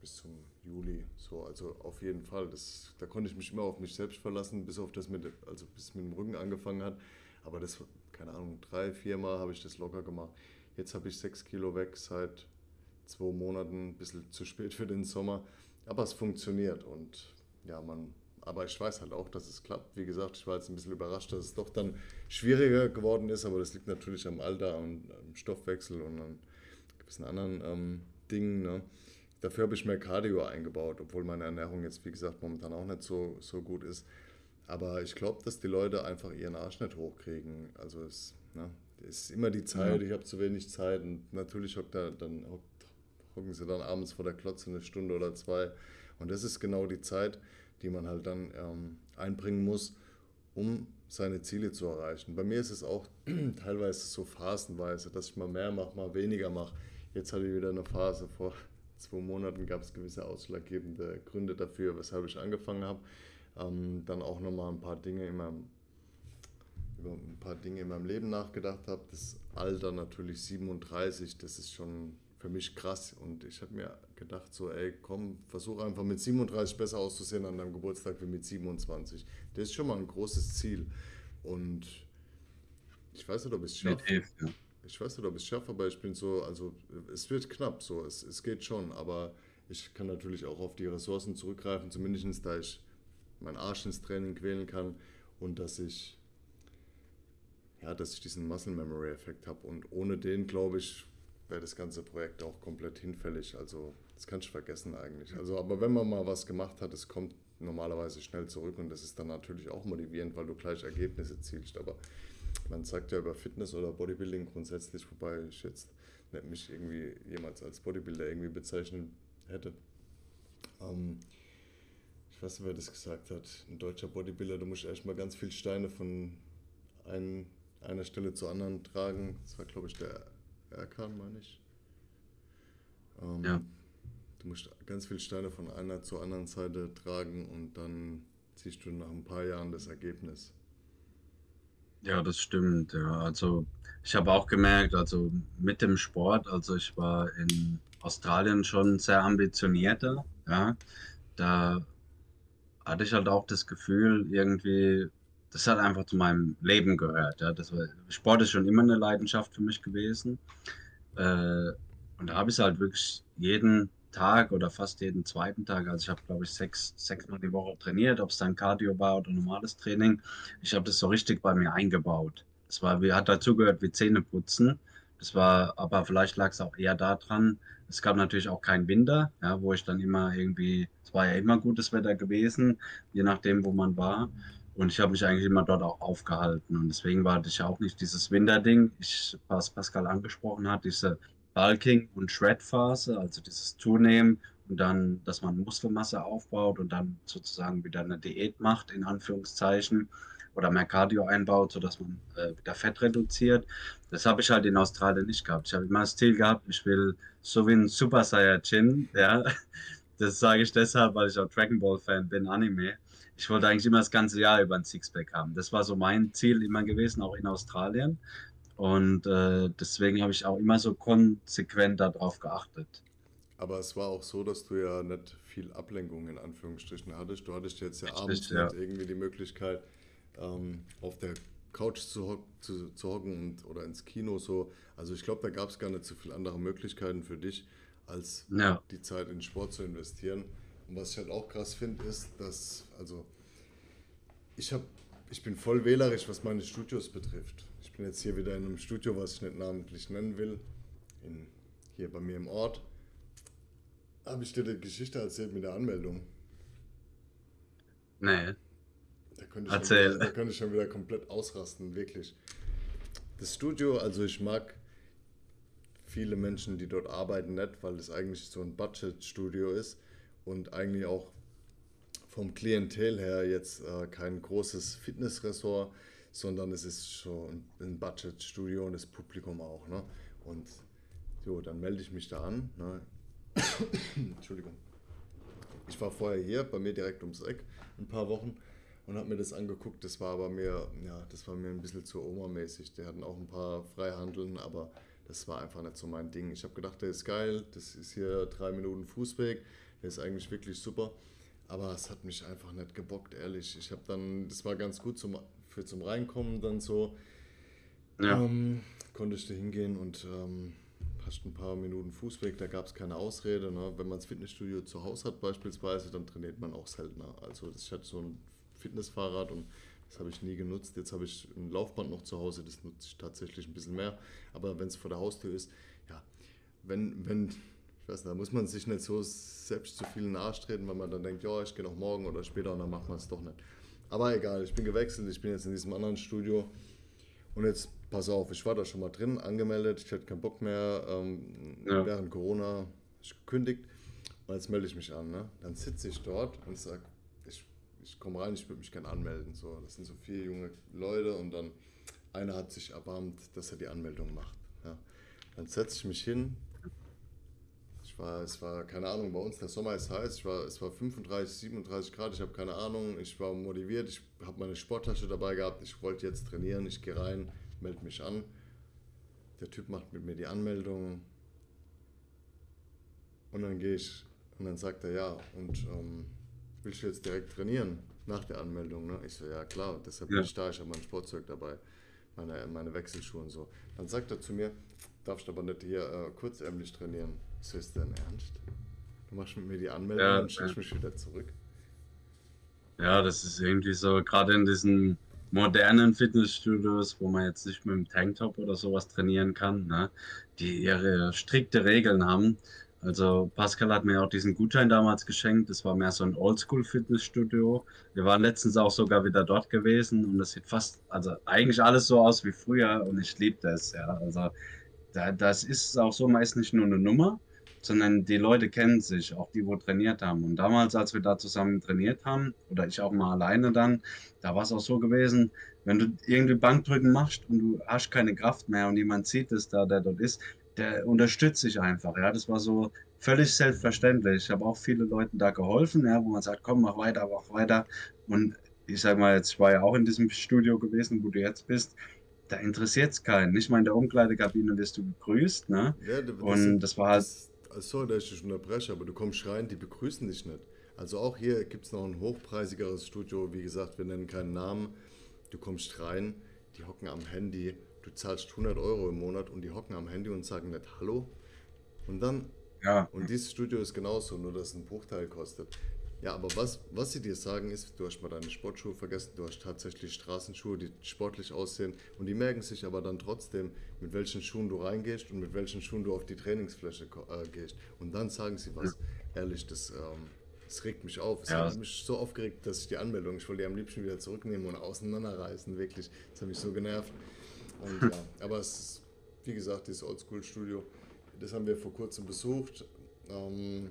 bis zum Juli. So, also auf jeden Fall. Das, da konnte ich mich immer auf mich selbst verlassen, bis auf das mit, also bis mit dem Rücken angefangen hat. Aber das, keine Ahnung, drei, vier Mal habe ich das locker gemacht. Jetzt habe ich 6 Kilo weg seit zwei Monaten, ein bisschen zu spät für den Sommer. Aber es funktioniert und ja, man, aber ich weiß halt auch, dass es klappt. Wie gesagt, ich war jetzt ein bisschen überrascht, dass es doch dann schwieriger geworden ist, aber das liegt natürlich am Alter und am Stoffwechsel und an gewissen anderen ähm, Dingen. Ne? Dafür habe ich mehr Cardio eingebaut, obwohl meine Ernährung jetzt, wie gesagt, momentan auch nicht so, so gut ist. Aber ich glaube, dass die Leute einfach ihren Arsch nicht hochkriegen. Also es ne, ist immer die Zeit, ja. ich habe zu wenig Zeit und natürlich hockt da, dann hocken sie dann abends vor der Klotze eine Stunde oder zwei. Und das ist genau die Zeit, die man halt dann ähm, einbringen muss, um seine Ziele zu erreichen. Bei mir ist es auch teilweise so phasenweise, dass ich mal mehr mache, mal weniger mache. Jetzt hatte ich wieder eine Phase, vor zwei Monaten gab es gewisse ausschlaggebende Gründe dafür, weshalb ich angefangen habe. Ähm, dann auch nochmal ein paar Dinge in meinem, über ein paar Dinge in meinem Leben nachgedacht habe. Das Alter natürlich 37, das ist schon für mich krass. Und ich habe mir gedacht, so, ey, komm, versuch einfach mit 37 besser auszusehen an deinem Geburtstag wie mit 27. Das ist schon mal ein großes Ziel. Und ich weiß nicht, ob ich es schaffe. Ja. Ich weiß nicht, ob ich es schaffe, aber ich bin so, also es wird knapp, so, es, es geht schon, aber ich kann natürlich auch auf die Ressourcen zurückgreifen, zumindest da ich meinen Arsch ins Training quälen kann und dass ich ja, dass ich diesen Muscle Memory Effekt habe. Und ohne den, glaube ich, wäre das ganze Projekt auch komplett hinfällig. Also das kannst du vergessen eigentlich. Also, aber wenn man mal was gemacht hat, es kommt normalerweise schnell zurück und das ist dann natürlich auch motivierend, weil du gleich Ergebnisse zielst. Aber man sagt ja über Fitness oder Bodybuilding grundsätzlich, wobei ich jetzt nicht mich irgendwie jemals als Bodybuilder irgendwie bezeichnen hätte. Ähm, ich weiß nicht, wer das gesagt hat. Ein deutscher Bodybuilder, du musst erstmal ganz viele Steine von ein, einer Stelle zur anderen tragen. Das war, glaube ich, der Erkan, meine ich. Ähm, ja. Du musst ganz viele Steine von einer zur anderen Seite tragen und dann siehst du nach ein paar Jahren das Ergebnis. Ja, das stimmt. Ja, also ich habe auch gemerkt, also mit dem Sport, also ich war in Australien schon sehr ambitionierter. Ja, da hatte ich halt auch das Gefühl, irgendwie, das hat einfach zu meinem Leben gehört. Ja. Das war, Sport ist schon immer eine Leidenschaft für mich gewesen. Äh, und da habe ich halt wirklich jeden Tag oder fast jeden zweiten Tag, also ich habe glaube ich sechs, sechs Mal die Woche trainiert, ob es dann Cardio war oder normales Training. Ich habe das so richtig bei mir eingebaut. Wie hat dazugehört wie Zähne putzen. Das war, aber vielleicht lag es auch eher daran, es gab natürlich auch keinen Winter, ja, wo ich dann immer irgendwie, es war ja immer gutes Wetter gewesen, je nachdem, wo man war. Und ich habe mich eigentlich immer dort auch aufgehalten. Und deswegen war ich auch nicht dieses Winterding, ich, was Pascal angesprochen hat, diese Bulking- und Shred-Phase, also dieses Zunehmen und dann, dass man Muskelmasse aufbaut und dann sozusagen wieder eine Diät macht, in Anführungszeichen oder mehr Cardio einbaut, sodass man äh, wieder Fett reduziert. Das habe ich halt in Australien nicht gehabt. Ich habe immer das Ziel gehabt, ich will so wie ein Super Saiyajin, ja. Das sage ich deshalb, weil ich auch Dragon Ball Fan bin, Anime. Ich wollte eigentlich immer das ganze Jahr über ein Sixpack haben. Das war so mein Ziel immer gewesen, auch in Australien. Und äh, deswegen habe ich auch immer so konsequent darauf geachtet. Aber es war auch so, dass du ja nicht viel Ablenkung in Anführungsstrichen hattest. Du hattest jetzt ja Richtig, abends ja. irgendwie die Möglichkeit, ähm, auf der Couch zu, ho zu, zu hocken und, oder ins Kino so. Also ich glaube, da gab es gar nicht so viele andere Möglichkeiten für dich, als ja. die Zeit in Sport zu investieren. Und was ich halt auch krass finde, ist, dass, also ich habe, ich bin voll wählerisch, was meine Studios betrifft. Ich bin jetzt hier wieder in einem Studio, was ich nicht namentlich nennen will, in, hier bei mir im Ort. Habe ich dir die Geschichte erzählt mit der Anmeldung? Nee. Da könnte, ich Erzähl. Wieder, da könnte ich schon wieder komplett ausrasten, wirklich. Das Studio, also ich mag viele Menschen, die dort arbeiten, nicht, weil es eigentlich so ein Budget-Studio ist und eigentlich auch vom Klientel her jetzt äh, kein großes Fitnessressort, sondern es ist schon ein Budget-Studio und das Publikum auch. Ne? Und so, dann melde ich mich da an. Ne? Entschuldigung. Ich war vorher hier, bei mir direkt ums Eck, ein paar Wochen und habe mir das angeguckt. Das war aber mir, ja, das war mir ein bisschen zu Oma-mäßig. Die hatten auch ein paar Freihandeln, aber das war einfach nicht so mein Ding. Ich habe gedacht, der ist geil, das ist hier drei Minuten Fußweg, der ist eigentlich wirklich super. Aber es hat mich einfach nicht gebockt, ehrlich. Ich habe dann, das war ganz gut zum, für zum Reinkommen dann so. Ja. Ähm, konnte ich da hingehen und ähm, hast ein paar Minuten Fußweg, da gab es keine Ausrede. Ne? Wenn man das Fitnessstudio zu Hause hat beispielsweise, dann trainiert man auch seltener. Also ich hatte so ein Fitnessfahrrad und das habe ich nie genutzt. Jetzt habe ich ein Laufband noch zu Hause, das nutze ich tatsächlich ein bisschen mehr. Aber wenn es vor der Haustür ist, ja, wenn, wenn, ich weiß nicht, da muss man sich nicht so selbst zu viel nachtreten, weil man dann denkt, ja, ich gehe noch morgen oder später und dann macht man es doch nicht. Aber egal, ich bin gewechselt, ich bin jetzt in diesem anderen Studio und jetzt pass auf, ich war da schon mal drin, angemeldet, ich hatte keinen Bock mehr, ähm, ja. während Corona ich gekündigt und jetzt melde ich mich an. Ne? Dann sitze ich dort und sage, ich komme rein, ich würde mich gerne anmelden. So, das sind so vier junge Leute und dann einer hat sich erbarmt, dass er die Anmeldung macht. Ja. Dann setze ich mich hin. Ich war, es war, keine Ahnung, bei uns der Sommer ist heiß, ich war, es war 35, 37 Grad, ich habe keine Ahnung, ich war motiviert, ich habe meine Sporttasche dabei gehabt, ich wollte jetzt trainieren, ich gehe rein, melde mich an. Der Typ macht mit mir die Anmeldung und dann gehe ich und dann sagt er ja und ähm, willst du jetzt direkt trainieren nach der Anmeldung? Ne? Ich so, ja klar, deshalb bin ich da, ich habe mein Sportzeug dabei, meine, meine Wechselschuhe und so. Dann sagt er zu mir, darfst aber nicht hier äh, kurzärmlich trainieren. So ist dein Ernst? Du machst mit mir die Anmeldung ja, und schickst ja. mich wieder zurück. Ja, das ist irgendwie so, gerade in diesen modernen Fitnessstudios, wo man jetzt nicht mit dem Tanktop oder sowas trainieren kann, ne, die ihre strikte Regeln haben, also Pascal hat mir auch diesen Gutschein damals geschenkt. Das war mehr so ein Oldschool-Fitnessstudio. Wir waren letztens auch sogar wieder dort gewesen und es sieht fast, also eigentlich alles so aus wie früher und ich liebe das. Ja. Also da, das ist auch so meist nicht nur eine Nummer, sondern die Leute kennen sich, auch die, wo trainiert haben. Und damals, als wir da zusammen trainiert haben, oder ich auch mal alleine dann, da war es auch so gewesen, wenn du irgendwie Bankdrücken machst und du hast keine Kraft mehr und jemand sieht es da, der dort ist, der unterstützt sich einfach. Ja, das war so völlig selbstverständlich. Ich habe auch viele Leuten da geholfen, ja, wo man sagt, komm, mach weiter, mach weiter. Und ich sag mal, jetzt war ja auch in diesem Studio gewesen, wo du jetzt bist. Da interessiert es keinen. Nicht mal in der Umkleidekabine wirst du begrüßt. Ne? Ja, das und das war halt. Das, sorry, dass ich dich unterbreche, aber du kommst rein, die begrüßen dich nicht. Also auch hier gibt es noch ein hochpreisigeres Studio. Wie gesagt, wir nennen keinen Namen. Du kommst rein, die hocken am Handy. Du zahlst 100 Euro im Monat und die hocken am Handy und sagen nicht Hallo. Und dann ja. Und dieses Studio ist genauso, nur dass es einen Bruchteil kostet. Ja, aber was, was sie dir sagen ist, du hast mal deine Sportschuhe vergessen, du hast tatsächlich Straßenschuhe, die sportlich aussehen und die merken sich aber dann trotzdem, mit welchen Schuhen du reingehst und mit welchen Schuhen du auf die Trainingsfläche äh, gehst. Und dann sagen sie was. Ehrlich, das, ähm, das regt mich auf. Es ja. hat mich so aufgeregt, dass ich die Anmeldung, ich wollte die am liebsten wieder zurücknehmen und auseinanderreißen, wirklich. Das hat mich so genervt. Und, ja, aber es ist, wie gesagt, dieses Oldschool-Studio das haben wir vor kurzem besucht. Ähm,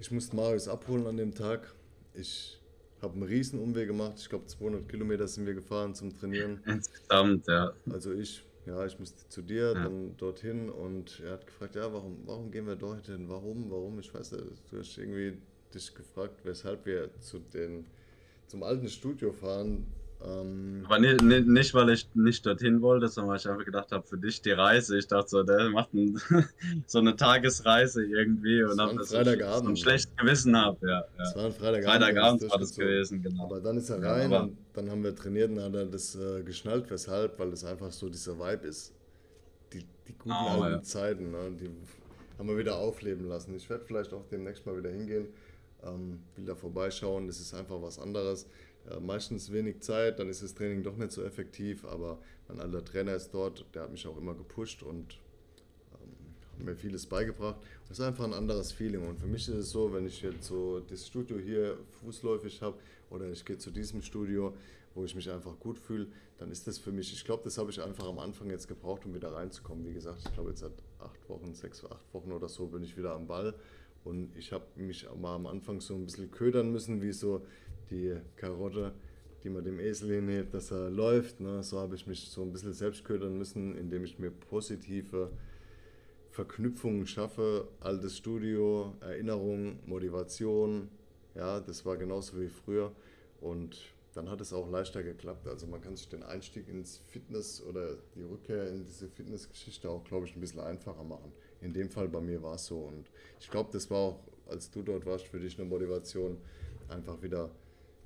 ich musste Marius abholen an dem Tag. Ich habe einen riesen Umweg gemacht. Ich glaube 200 Kilometer sind wir gefahren zum Trainieren. Insgesamt, ja. Also ich, ja, ich musste zu dir, ja. dann dorthin und er hat gefragt, ja, warum, warum gehen wir dorthin? Warum, warum? Ich weiß nicht. Du hast irgendwie dich gefragt, weshalb wir zu den, zum alten Studio fahren, ähm, Aber nicht, nicht, nicht, weil ich nicht dorthin wollte, sondern weil ich einfach gedacht habe, für dich die Reise. Ich dachte so, der macht ein, so eine Tagesreise irgendwie und dann so, ein, so ein schlechtes Gewissen habe. Ja, ja. Das war ein Freitagabend. Freitagabend war das gewesen, genau. Aber dann ist er rein ja, und dann haben wir trainiert und hat er das äh, geschnallt. Weshalb? Weil das einfach so dieser Vibe ist. Die, die guten oh, alten ja. Zeiten, ne? die haben wir wieder aufleben lassen. Ich werde vielleicht auch demnächst mal wieder hingehen, ähm, will da vorbeischauen. Das ist einfach was anderes meistens wenig Zeit, dann ist das Training doch nicht so effektiv, aber mein alter Trainer ist dort, der hat mich auch immer gepusht und ähm, mir vieles beigebracht. Das ist einfach ein anderes Feeling. Und für mich ist es so, wenn ich jetzt so das Studio hier fußläufig habe oder ich gehe zu diesem Studio, wo ich mich einfach gut fühle, dann ist das für mich, ich glaube, das habe ich einfach am Anfang jetzt gebraucht, um wieder reinzukommen. Wie gesagt, ich glaube, jetzt seit acht Wochen, sechs, acht Wochen oder so bin ich wieder am Ball. Und ich habe mich mal am Anfang so ein bisschen ködern müssen, wie so die Karotte, die man dem Esel hinhält, dass er läuft. Ne? So habe ich mich so ein bisschen selbst ködern müssen, indem ich mir positive Verknüpfungen schaffe. Altes Studio, Erinnerung, Motivation. Ja, das war genauso wie früher. Und dann hat es auch leichter geklappt. Also man kann sich den Einstieg ins Fitness oder die Rückkehr in diese Fitnessgeschichte auch, glaube ich, ein bisschen einfacher machen. In dem Fall bei mir war es so. Und ich glaube, das war auch, als du dort warst, für dich eine Motivation, einfach wieder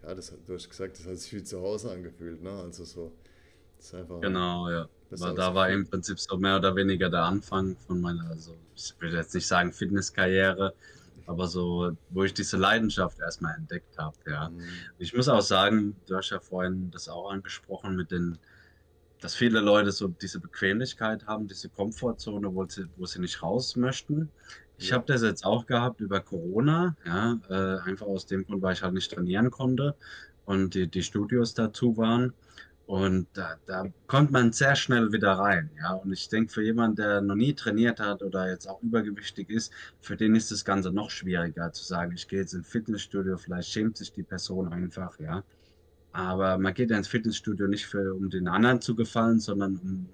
ja, das, du hast gesagt, das hat sich wie zu Hause angefühlt, ne? Also so, das ist einfach. Genau, ja. Aber da war im Prinzip so mehr oder weniger der Anfang von meiner, also ich will jetzt nicht sagen Fitnesskarriere, aber so, wo ich diese Leidenschaft erstmal entdeckt habe, ja. Mhm. Ich muss auch sagen, du hast ja vorhin das auch angesprochen mit den, dass viele Leute so diese Bequemlichkeit haben, diese Komfortzone, wo sie, wo sie nicht raus möchten. Ich habe das jetzt auch gehabt über Corona, ja, äh, einfach aus dem Grund, weil ich halt nicht trainieren konnte und die, die Studios dazu waren. Und da, da kommt man sehr schnell wieder rein, ja. Und ich denke, für jemanden, der noch nie trainiert hat oder jetzt auch übergewichtig ist, für den ist das Ganze noch schwieriger zu sagen, ich gehe jetzt ins Fitnessstudio, vielleicht schämt sich die Person einfach, ja. Aber man geht ja ins Fitnessstudio nicht für, um den anderen zu gefallen, sondern um,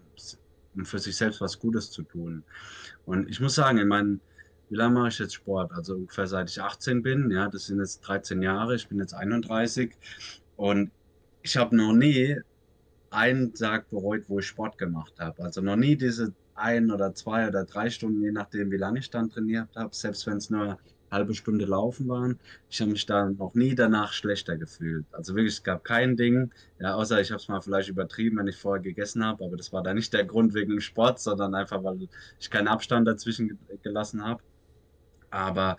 um für sich selbst was Gutes zu tun. Und ich muss sagen, in meinen wie lange mache ich jetzt Sport? Also ungefähr seit ich 18 bin. Ja, das sind jetzt 13 Jahre. Ich bin jetzt 31 und ich habe noch nie einen Tag bereut, wo ich Sport gemacht habe. Also noch nie diese ein oder zwei oder drei Stunden, je nachdem, wie lange ich dann trainiert habe, selbst wenn es nur eine halbe Stunde laufen waren. Ich habe mich da noch nie danach schlechter gefühlt. Also wirklich, es gab kein Ding, ja, außer ich habe es mal vielleicht übertrieben, wenn ich vorher gegessen habe, aber das war da nicht der Grund wegen Sport, sondern einfach, weil ich keinen Abstand dazwischen gelassen habe. Aber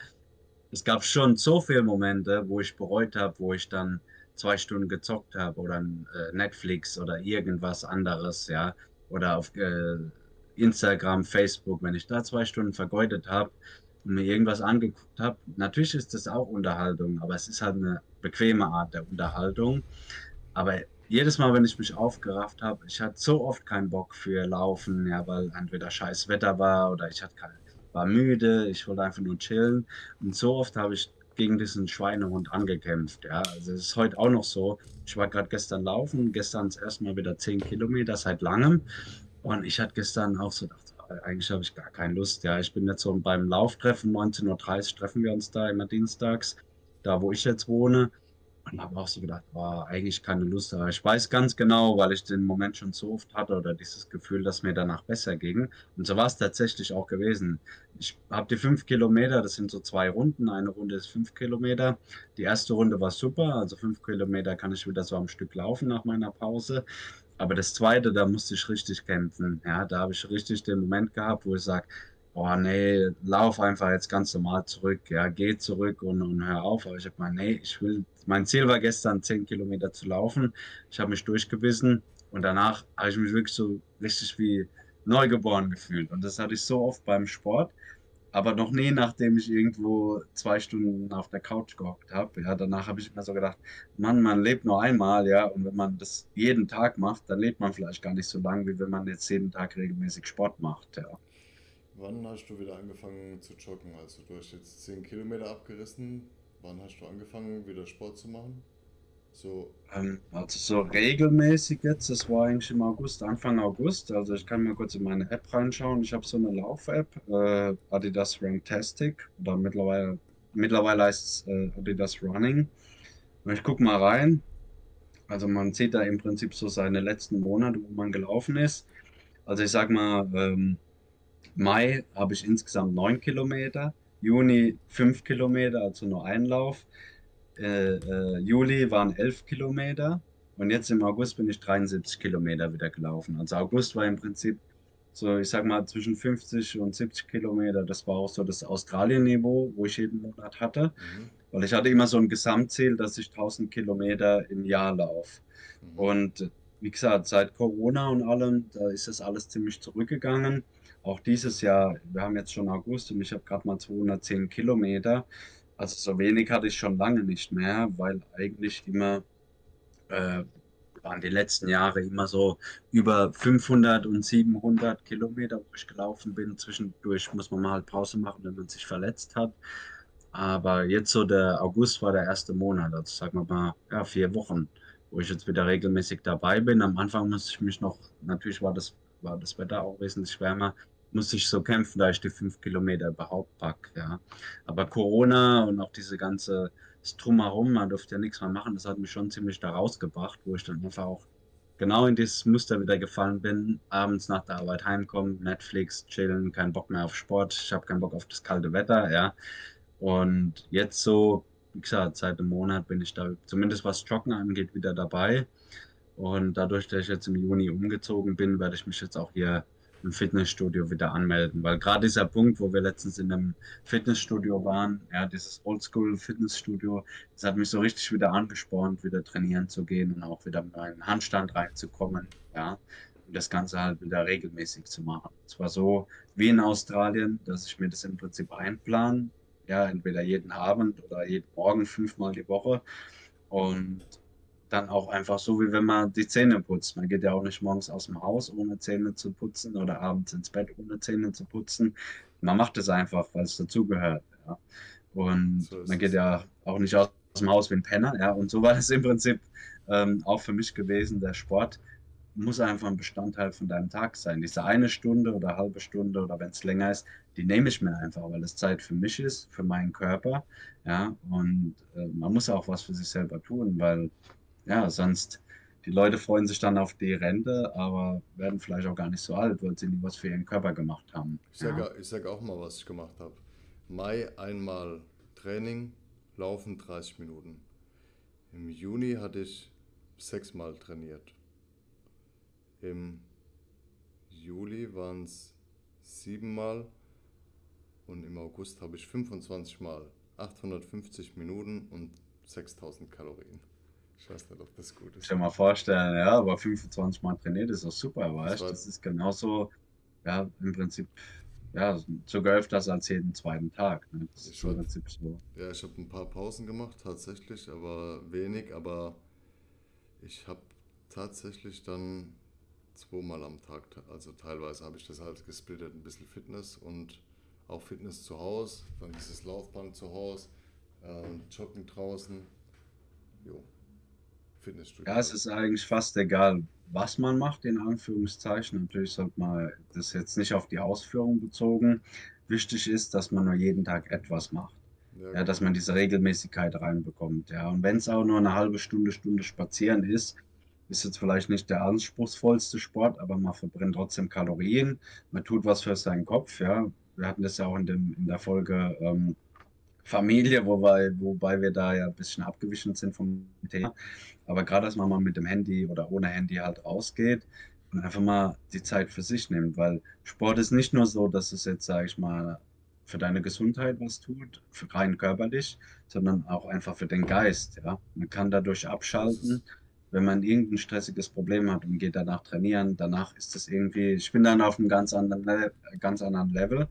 es gab schon so viele Momente, wo ich bereut habe, wo ich dann zwei Stunden gezockt habe oder äh, Netflix oder irgendwas anderes, ja, oder auf äh, Instagram, Facebook, wenn ich da zwei Stunden vergeudet habe und mir irgendwas angeguckt habe. Natürlich ist das auch Unterhaltung, aber es ist halt eine bequeme Art der Unterhaltung. Aber jedes Mal, wenn ich mich aufgerafft habe, ich hatte so oft keinen Bock für Laufen, ja, weil entweder scheiß Wetter war oder ich hatte keine war müde, ich wollte einfach nur chillen. Und so oft habe ich gegen diesen Schweinehund angekämpft. Ja, also es ist heute auch noch so. Ich war gerade gestern laufen, gestern das erste Mal wieder 10 Kilometer seit langem. Und ich hatte gestern auch so gedacht, eigentlich habe ich gar keine Lust. Ja, ich bin jetzt so beim Lauftreffen, 19.30 Uhr treffen wir uns da immer dienstags, da wo ich jetzt wohne. Und habe auch so gedacht, war eigentlich keine Lust. Aber ich weiß ganz genau, weil ich den Moment schon so oft hatte oder dieses Gefühl, dass mir danach besser ging. Und so war es tatsächlich auch gewesen. Ich habe die fünf Kilometer, das sind so zwei Runden. Eine Runde ist fünf Kilometer. Die erste Runde war super. Also fünf Kilometer kann ich wieder so am Stück laufen nach meiner Pause. Aber das zweite, da musste ich richtig kämpfen. Ja, da habe ich richtig den Moment gehabt, wo ich sage, boah, nee, lauf einfach jetzt ganz normal zurück, ja, geh zurück und, und hör auf. Aber ich habe mal, nee, ich will, mein Ziel war gestern 10 Kilometer zu laufen. Ich habe mich durchgebissen und danach habe ich mich wirklich so richtig wie neugeboren gefühlt. Und das hatte ich so oft beim Sport, aber noch nie, nachdem ich irgendwo zwei Stunden auf der Couch gehockt habe. Ja, danach habe ich mir so gedacht, Mann, man lebt nur einmal, ja, und wenn man das jeden Tag macht, dann lebt man vielleicht gar nicht so lang, wie wenn man jetzt jeden Tag regelmäßig Sport macht, ja. Wann hast du wieder angefangen zu joggen? Also du hast jetzt 10 Kilometer abgerissen. Wann hast du angefangen, wieder Sport zu machen? So. Ähm, also so regelmäßig jetzt, das war eigentlich im August, Anfang August. Also ich kann mir kurz in meine App reinschauen. Ich habe so eine Lauf-App, äh, Adidas Runtastic. Oder mittlerweile, mittlerweile heißt es äh, Adidas Running. Und ich gucke mal rein. Also man sieht da im Prinzip so seine letzten Monate, wo man gelaufen ist. Also ich sag mal, ähm, Mai habe ich insgesamt 9 Kilometer, Juni 5 Kilometer, also nur Einlauf. Äh, äh, Juli waren 11 Kilometer und jetzt im August bin ich 73 Kilometer wieder gelaufen. Also August war im Prinzip so, ich sag mal, zwischen 50 und 70 Kilometer. Das war auch so das Australien-Niveau, wo ich jeden Monat hatte. Mhm. Weil ich hatte immer so ein Gesamtziel, dass ich 1000 Kilometer im Jahr laufe. Mhm. Und wie gesagt, seit Corona und allem, da ist das alles ziemlich zurückgegangen. Auch dieses Jahr, wir haben jetzt schon August und ich habe gerade mal 210 Kilometer. Also so wenig hatte ich schon lange nicht mehr, weil eigentlich immer äh, waren die letzten Jahre immer so über 500 und 700 Kilometer, wo ich gelaufen bin. Zwischendurch muss man mal halt Pause machen, wenn man sich verletzt hat. Aber jetzt so der August war der erste Monat, also sagen wir mal ja, vier Wochen, wo ich jetzt wieder regelmäßig dabei bin. Am Anfang musste ich mich noch, natürlich war das, war das Wetter auch wesentlich wärmer, muss ich so kämpfen, da ich die fünf Kilometer überhaupt pack, ja. Aber Corona und auch diese ganze Drumherum, man durfte ja nichts mehr machen, das hat mich schon ziemlich da rausgebracht, wo ich dann einfach auch genau in dieses Muster wieder gefallen bin. Abends nach der Arbeit heimkommen, Netflix, chillen, kein Bock mehr auf Sport, ich habe keinen Bock auf das kalte Wetter, ja. Und jetzt so, wie gesagt, seit einem Monat bin ich da zumindest was Joggen angeht wieder dabei. Und dadurch, dass ich jetzt im Juni umgezogen bin, werde ich mich jetzt auch hier im Fitnessstudio wieder anmelden. Weil gerade dieser Punkt, wo wir letztens in einem Fitnessstudio waren, ja, dieses Oldschool-Fitnessstudio, das hat mich so richtig wieder angespornt, wieder trainieren zu gehen und auch wieder in einen Handstand reinzukommen, ja. Und das Ganze halt wieder regelmäßig zu machen. Es war so wie in Australien, dass ich mir das im Prinzip einplan, ja, entweder jeden Abend oder jeden Morgen fünfmal die Woche. Und dann auch einfach so, wie wenn man die Zähne putzt. Man geht ja auch nicht morgens aus dem Haus, ohne Zähne zu putzen oder abends ins Bett, ohne Zähne zu putzen. Man macht es einfach, weil es dazugehört. Ja. Und so man geht ja auch nicht aus dem Haus wie ein Penner. Ja. Und so war das im Prinzip ähm, auch für mich gewesen. Der Sport muss einfach ein Bestandteil von deinem Tag sein. Diese eine Stunde oder halbe Stunde oder wenn es länger ist, die nehme ich mir einfach, weil es Zeit für mich ist, für meinen Körper. Ja, und äh, man muss auch was für sich selber tun, weil ja, sonst, die Leute freuen sich dann auf die Rente, aber werden vielleicht auch gar nicht so alt, weil sie nie was für ihren Körper gemacht haben. Ich sage ja. sag auch mal, was ich gemacht habe. Mai einmal Training, Laufen 30 Minuten. Im Juni hatte ich sechsmal trainiert. Im Juli waren es siebenmal und im August habe ich 25 Mal 850 Minuten und 6000 Kalorien. Ich weiß nicht, ob das gut ist. Ich kann mal vorstellen, ja, aber 25 Mal trainiert ist auch super, weißt du? Das ist genauso, ja, im Prinzip, ja, sogar öfters als jeden zweiten Tag. Ne? Das ist im Prinzip so. Ja, ich habe ein paar Pausen gemacht, tatsächlich, aber wenig, aber ich habe tatsächlich dann zweimal am Tag, also teilweise habe ich das halt gesplittet, ein bisschen Fitness und auch Fitness zu Hause, dann dieses Laufband zu Hause, äh, Joggen draußen. Jo. Fitnessstudio. Ja, es ist eigentlich fast egal, was man macht, in Anführungszeichen. Natürlich sollte man das jetzt nicht auf die Ausführung bezogen. Wichtig ist, dass man nur jeden Tag etwas macht. Ja, ja dass man diese Regelmäßigkeit reinbekommt. Ja, und wenn es auch nur eine halbe Stunde, Stunde spazieren ist, ist jetzt vielleicht nicht der anspruchsvollste Sport, aber man verbrennt trotzdem Kalorien. Man tut was für seinen Kopf. Ja, wir hatten das ja auch in, dem, in der Folge ähm, Familie, wobei, wobei wir da ja ein bisschen abgewichen sind vom Thema. Aber gerade, dass man mal mit dem Handy oder ohne Handy halt rausgeht und einfach mal die Zeit für sich nimmt, weil Sport ist nicht nur so, dass es jetzt, sage ich mal, für deine Gesundheit was tut, für rein körperlich, sondern auch einfach für den Geist. Ja? Man kann dadurch abschalten, wenn man irgendein stressiges Problem hat und geht danach trainieren. Danach ist es irgendwie, ich bin dann auf einem ganz anderen, ganz anderen Level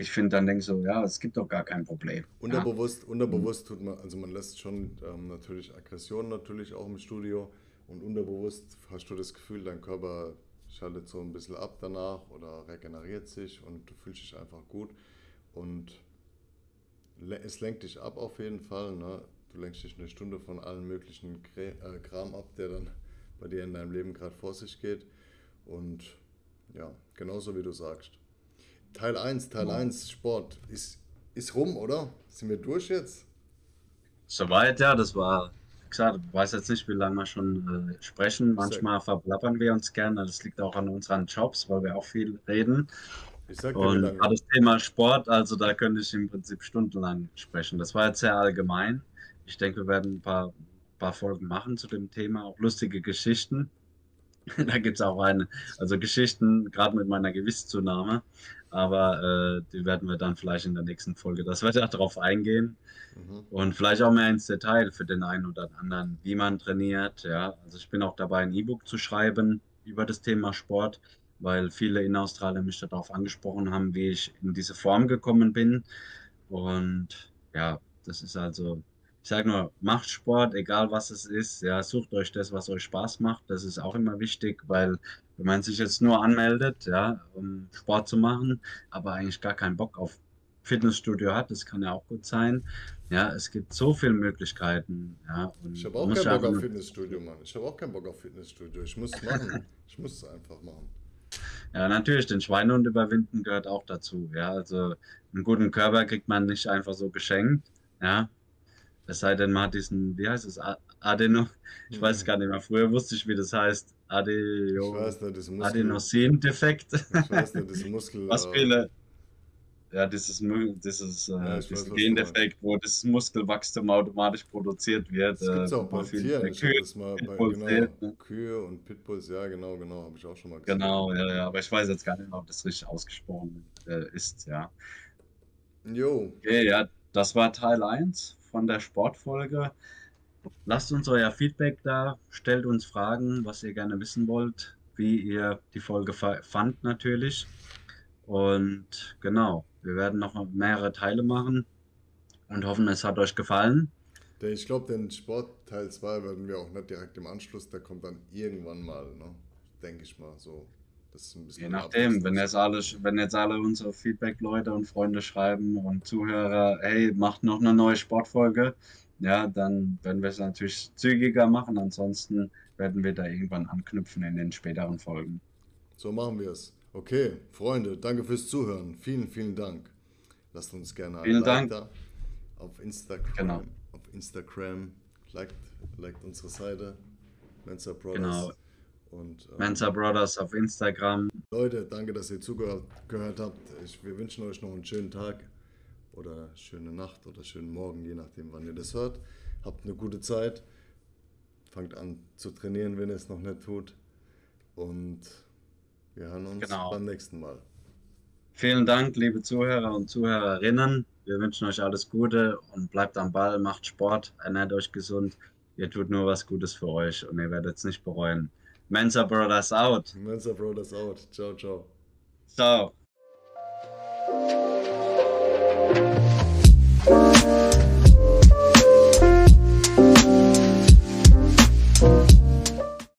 ich finde dann denke so, ja, es gibt doch gar kein Problem. Unterbewusst, ja. unterbewusst tut man, also man lässt schon ähm, natürlich Aggressionen natürlich auch im Studio und unterbewusst hast du das Gefühl, dein Körper schaltet so ein bisschen ab danach oder regeneriert sich und du fühlst dich einfach gut und es lenkt dich ab auf jeden Fall. Ne? Du lenkst dich eine Stunde von allen möglichen äh, Kram ab, der dann bei dir in deinem Leben gerade vor sich geht und ja, genauso wie du sagst. Teil 1, Teil ja. 1 Sport ist, ist rum, oder? Sind wir durch jetzt? Soweit, ja, das war, wie gesagt, ich weiß jetzt nicht, wie lange wir schon äh, sprechen. Manchmal verplappern wir uns gerne. Das liegt auch an unseren Jobs, weil wir auch viel reden. Ich sag dir, Und das Thema Sport, also da könnte ich im Prinzip stundenlang sprechen. Das war jetzt sehr allgemein. Ich denke, wir werden ein paar, paar Folgen machen zu dem Thema, auch lustige Geschichten. da gibt es auch eine, also Geschichten, gerade mit meiner Gewichtszunahme aber äh, die werden wir dann vielleicht in der nächsten Folge, dass wir darauf eingehen mhm. und vielleicht auch mehr ins Detail für den einen oder anderen, wie man trainiert. Ja, also ich bin auch dabei, ein E-Book zu schreiben über das Thema Sport, weil viele in Australien mich darauf angesprochen haben, wie ich in diese Form gekommen bin. Und ja, das ist also ich sage nur, macht Sport, egal was es ist. Ja, sucht euch das, was euch Spaß macht. Das ist auch immer wichtig, weil wenn man sich jetzt nur anmeldet, ja, um Sport zu machen, aber eigentlich gar keinen Bock auf Fitnessstudio hat, das kann ja auch gut sein. Ja, es gibt so viele Möglichkeiten. Ja, ich habe auch keinen Bock auf Fitnessstudio, Mann. Ich habe auch keinen Bock auf Fitnessstudio. Ich muss es machen. ich muss es einfach machen. Ja, natürlich, den Schweinehund überwinden gehört auch dazu. Ja, also einen guten Körper kriegt man nicht einfach so geschenkt. Ja, es sei denn, man hat diesen, wie heißt es, Adeno, ich weiß es gar nicht mehr. Früher wusste ich, wie das heißt. Adeo, ich weiß nicht, das Muskel, Adenosin-Defekt. Ich weiß nicht, das Muskel. Was äh, viele, ja, dieses, dieses äh, ja, diesen Gendefekt, wo das Muskelwachstum automatisch produziert wird. Das gibt es äh, auch bei Tieren. Ich habe das mal bei genau, ne? Kühe und Pitbulls, ja, genau, genau, habe ich auch schon mal gesehen. Genau, ja, ja, aber ich weiß jetzt gar nicht, ob das richtig ausgesprochen äh, ist, ja. Jo. Okay, ja, das war Teil 1 von der Sportfolge. Lasst uns euer Feedback da, stellt uns Fragen, was ihr gerne wissen wollt, wie ihr die Folge fand natürlich. Und genau, wir werden noch mehrere Teile machen und hoffen, es hat euch gefallen. Ich glaube, den Sport Teil 2 werden wir auch nicht direkt im Anschluss, der kommt dann irgendwann mal, ne? denke ich mal so. Je nachdem, wenn jetzt, alle, wenn jetzt alle unsere Feedback-Leute und Freunde schreiben und Zuhörer, hey, macht noch eine neue Sportfolge, ja, dann werden wir es natürlich zügiger machen. Ansonsten werden wir da irgendwann anknüpfen in den späteren Folgen. So machen wir es. Okay, Freunde, danke fürs Zuhören. Vielen, vielen Dank. Lasst uns gerne vielen Dank. da auf Instagram. Genau. Auf Instagram. Liked, liked unsere Seite. Mensa Brothers. Genau. Und, ähm, Mensa Brothers auf Instagram. Leute, danke, dass ihr zugehört habt. Ich, wir wünschen euch noch einen schönen Tag oder schöne Nacht oder schönen Morgen, je nachdem, wann ihr das hört. Habt eine gute Zeit. Fangt an zu trainieren, wenn ihr es noch nicht tut. Und wir hören uns genau. beim nächsten Mal. Vielen Dank, liebe Zuhörer und Zuhörerinnen. Wir wünschen euch alles Gute und bleibt am Ball, macht Sport, ernährt euch gesund. Ihr tut nur was Gutes für euch und ihr werdet es nicht bereuen. Mensa Brothers out. Mensa Brothers out. Ciao, ciao. Ciao.